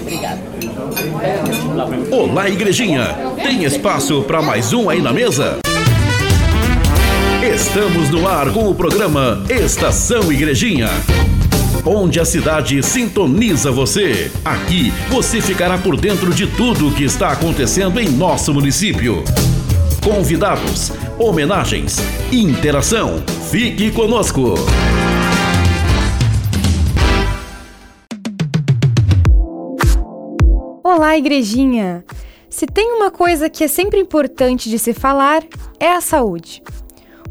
Obrigada. Olá, igrejinha. Tem espaço para mais um aí na mesa? Estamos no ar com o programa Estação Igrejinha. Onde a cidade sintoniza você. Aqui você ficará por dentro de tudo o que está acontecendo em nosso município. Convidados, homenagens, interação. Fique conosco. Olá, igrejinha! Se tem uma coisa que é sempre importante de se falar, é a saúde.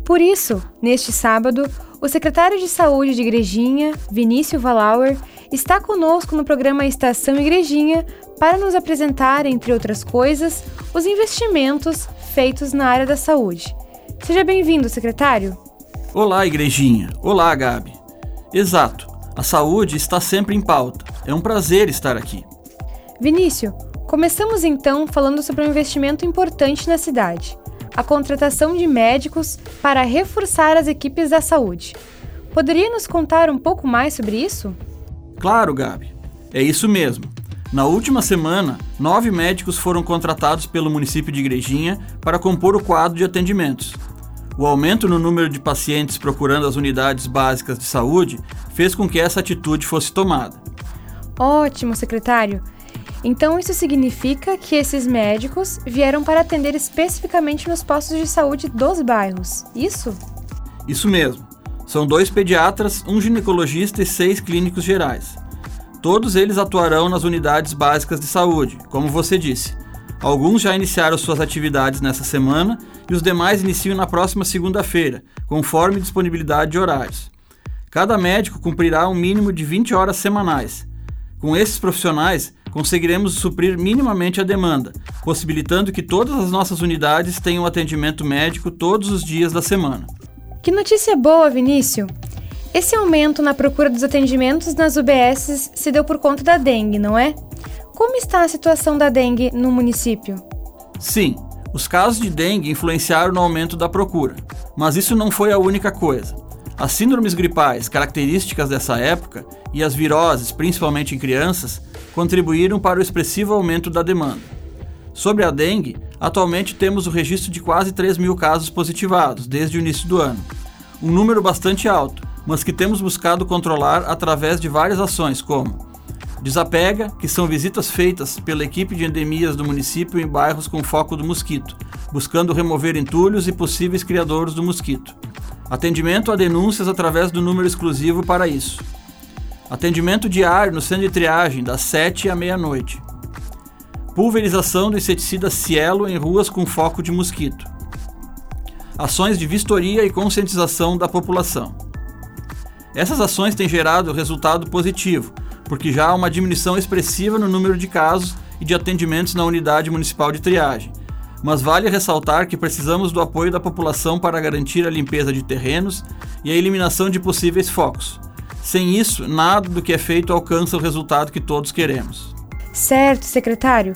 Por isso, neste sábado, o secretário de Saúde de Igrejinha, Vinícius Valauer, está conosco no programa Estação Igrejinha para nos apresentar, entre outras coisas, os investimentos feitos na área da saúde. Seja bem-vindo, secretário. Olá, Igrejinha. Olá, Gabi. Exato, a saúde está sempre em pauta. É um prazer estar aqui. Vinícius, começamos então falando sobre um investimento importante na cidade: a contratação de médicos para reforçar as equipes da saúde. Poderia nos contar um pouco mais sobre isso? Claro, Gabi. É isso mesmo. Na última semana, nove médicos foram contratados pelo município de Igrejinha para compor o quadro de atendimentos. O aumento no número de pacientes procurando as unidades básicas de saúde fez com que essa atitude fosse tomada. Ótimo, secretário! Então, isso significa que esses médicos vieram para atender especificamente nos postos de saúde dos bairros, isso? Isso mesmo. São dois pediatras, um ginecologista e seis clínicos gerais. Todos eles atuarão nas unidades básicas de saúde, como você disse. Alguns já iniciaram suas atividades nessa semana e os demais iniciam na próxima segunda-feira, conforme disponibilidade de horários. Cada médico cumprirá um mínimo de 20 horas semanais. Com esses profissionais, conseguiremos suprir minimamente a demanda, possibilitando que todas as nossas unidades tenham atendimento médico todos os dias da semana. Que notícia boa, Vinícius! Esse aumento na procura dos atendimentos nas UBSs se deu por conta da dengue, não é? Como está a situação da dengue no município? Sim, os casos de dengue influenciaram no aumento da procura, mas isso não foi a única coisa. As síndromes gripais, características dessa época, e as viroses, principalmente em crianças, contribuíram para o expressivo aumento da demanda. Sobre a dengue, atualmente temos o registro de quase 3 mil casos positivados desde o início do ano. Um número bastante alto, mas que temos buscado controlar através de várias ações, como Desapega, que são visitas feitas pela equipe de endemias do município em bairros com foco do mosquito, buscando remover entulhos e possíveis criadores do mosquito. Atendimento a denúncias através do número exclusivo para isso. Atendimento diário no centro de triagem, das 7 à meia-noite. Pulverização do inseticida Cielo em ruas com foco de mosquito. Ações de vistoria e conscientização da população. Essas ações têm gerado resultado positivo, porque já há uma diminuição expressiva no número de casos e de atendimentos na unidade municipal de triagem. Mas vale ressaltar que precisamos do apoio da população para garantir a limpeza de terrenos e a eliminação de possíveis focos. Sem isso, nada do que é feito alcança o resultado que todos queremos. Certo, secretário.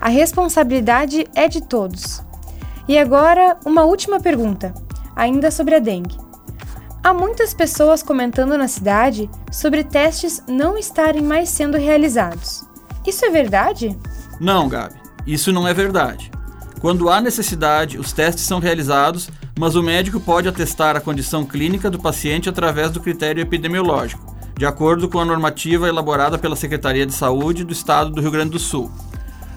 A responsabilidade é de todos. E agora, uma última pergunta, ainda sobre a dengue. Há muitas pessoas comentando na cidade sobre testes não estarem mais sendo realizados. Isso é verdade? Não, Gabi, isso não é verdade. Quando há necessidade, os testes são realizados mas o médico pode atestar a condição clínica do paciente através do critério epidemiológico, de acordo com a normativa elaborada pela Secretaria de Saúde do Estado do Rio Grande do Sul.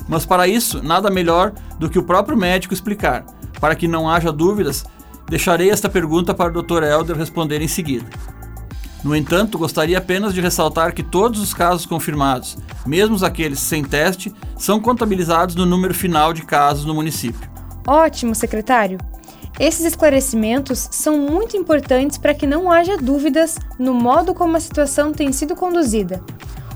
Mas para isso, nada melhor do que o próprio médico explicar. Para que não haja dúvidas, deixarei esta pergunta para o Dr. Helder responder em seguida. No entanto, gostaria apenas de ressaltar que todos os casos confirmados, mesmo aqueles sem teste, são contabilizados no número final de casos no município. Ótimo, secretário! Esses esclarecimentos são muito importantes para que não haja dúvidas no modo como a situação tem sido conduzida.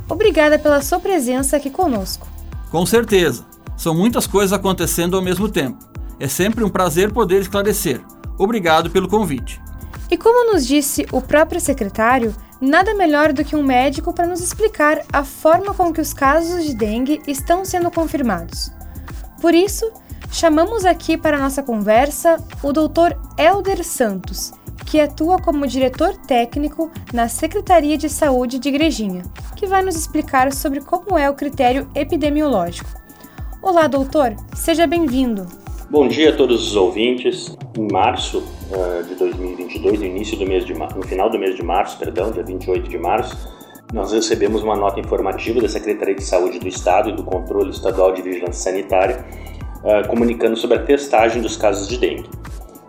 Obrigada pela sua presença aqui conosco. Com certeza. São muitas coisas acontecendo ao mesmo tempo. É sempre um prazer poder esclarecer. Obrigado pelo convite. E como nos disse o próprio secretário, nada melhor do que um médico para nos explicar a forma com que os casos de dengue estão sendo confirmados. Por isso, Chamamos aqui para nossa conversa o Dr. Elder Santos. que atua como diretor técnico na Secretaria de Saúde de Igrejinha, que vai nos explicar sobre como é o critério epidemiológico. Olá, doutor, seja bem-vindo. Bom dia a todos os ouvintes. Em março uh, de 2022, no início do mês de no final do mês de março, perdão, dia 28 de março, nós recebemos uma nota informativa da Secretaria de Saúde do Estado e do Controle Estadual de Vigilância Sanitária, uh, comunicando sobre a testagem dos casos de dengue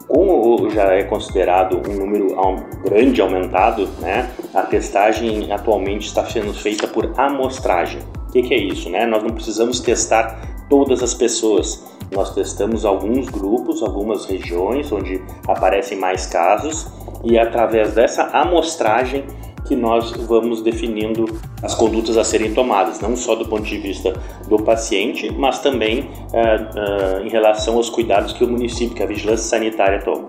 como já é considerado um número grande aumentado, né, a testagem atualmente está sendo feita por amostragem. O que, que, é isso? Né? Nós não precisamos testar todas as pessoas. Nós testamos alguns grupos, algumas regiões onde aparecem mais casos e através dessa amostragem que nós vamos definindo as condutas a serem tomadas, não só do ponto de vista do paciente, mas também uh, uh, em relação aos cuidados que o município, que a vigilância sanitária toma.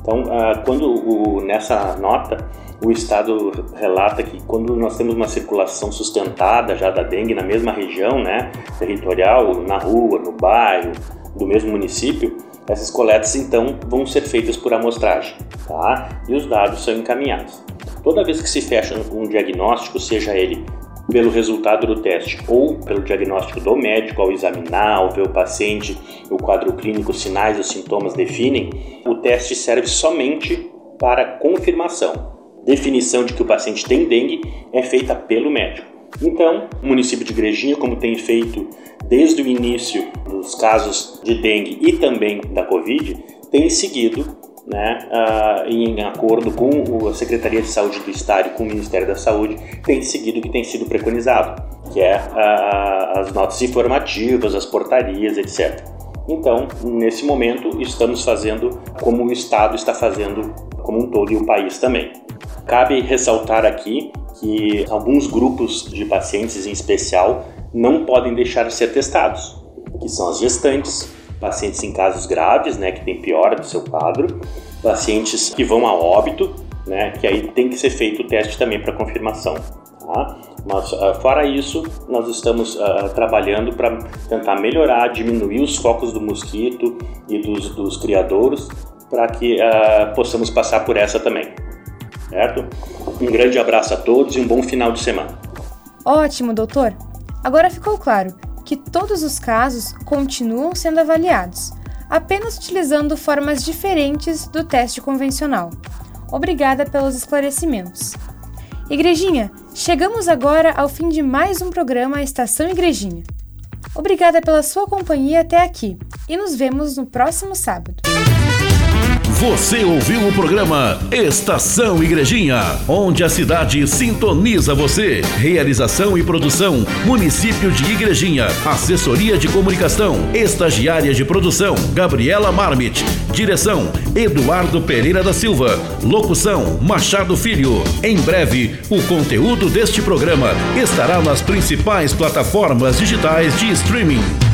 Então, uh, quando o, nessa nota o Estado relata que quando nós temos uma circulação sustentada já da dengue na mesma região, né, territorial, na rua, no bairro, do mesmo município, essas coletas então vão ser feitas por amostragem, tá? E os dados são encaminhados. Toda vez que se fecha um diagnóstico, seja ele pelo resultado do teste ou pelo diagnóstico do médico ao examinar, ao ver o paciente, o quadro clínico, os sinais, os sintomas definem, o teste serve somente para confirmação. Definição de que o paciente tem dengue é feita pelo médico. Então, o município de Igrejinha, como tem feito desde o início dos casos de dengue e também da Covid, tem seguido né, uh, em acordo com a Secretaria de Saúde do Estado e com o Ministério da Saúde, tem seguido o que tem sido preconizado, que é uh, as notas informativas, as portarias, etc. Então, nesse momento, estamos fazendo como o Estado está fazendo como um todo e o país também. Cabe ressaltar aqui que alguns grupos de pacientes em especial não podem deixar de ser testados, que são as gestantes, pacientes em casos graves, né, que tem piora do seu quadro, pacientes que vão a óbito, né, que aí tem que ser feito o teste também para confirmação. Tá? Mas uh, fora isso, nós estamos uh, trabalhando para tentar melhorar, diminuir os focos do mosquito e dos, dos criadouros para que uh, possamos passar por essa também. Certo? Um grande abraço a todos e um bom final de semana. Ótimo, doutor. Agora ficou claro que todos os casos continuam sendo avaliados, apenas utilizando formas diferentes do teste convencional. Obrigada pelos esclarecimentos. Igrejinha, chegamos agora ao fim de mais um programa Estação Igrejinha. Obrigada pela sua companhia até aqui e nos vemos no próximo sábado. Você ouviu o programa Estação Igrejinha, onde a cidade sintoniza você. Realização e produção: Município de Igrejinha. Assessoria de Comunicação, Estagiária de Produção: Gabriela Marmit. Direção: Eduardo Pereira da Silva. Locução: Machado Filho. Em breve, o conteúdo deste programa estará nas principais plataformas digitais de streaming.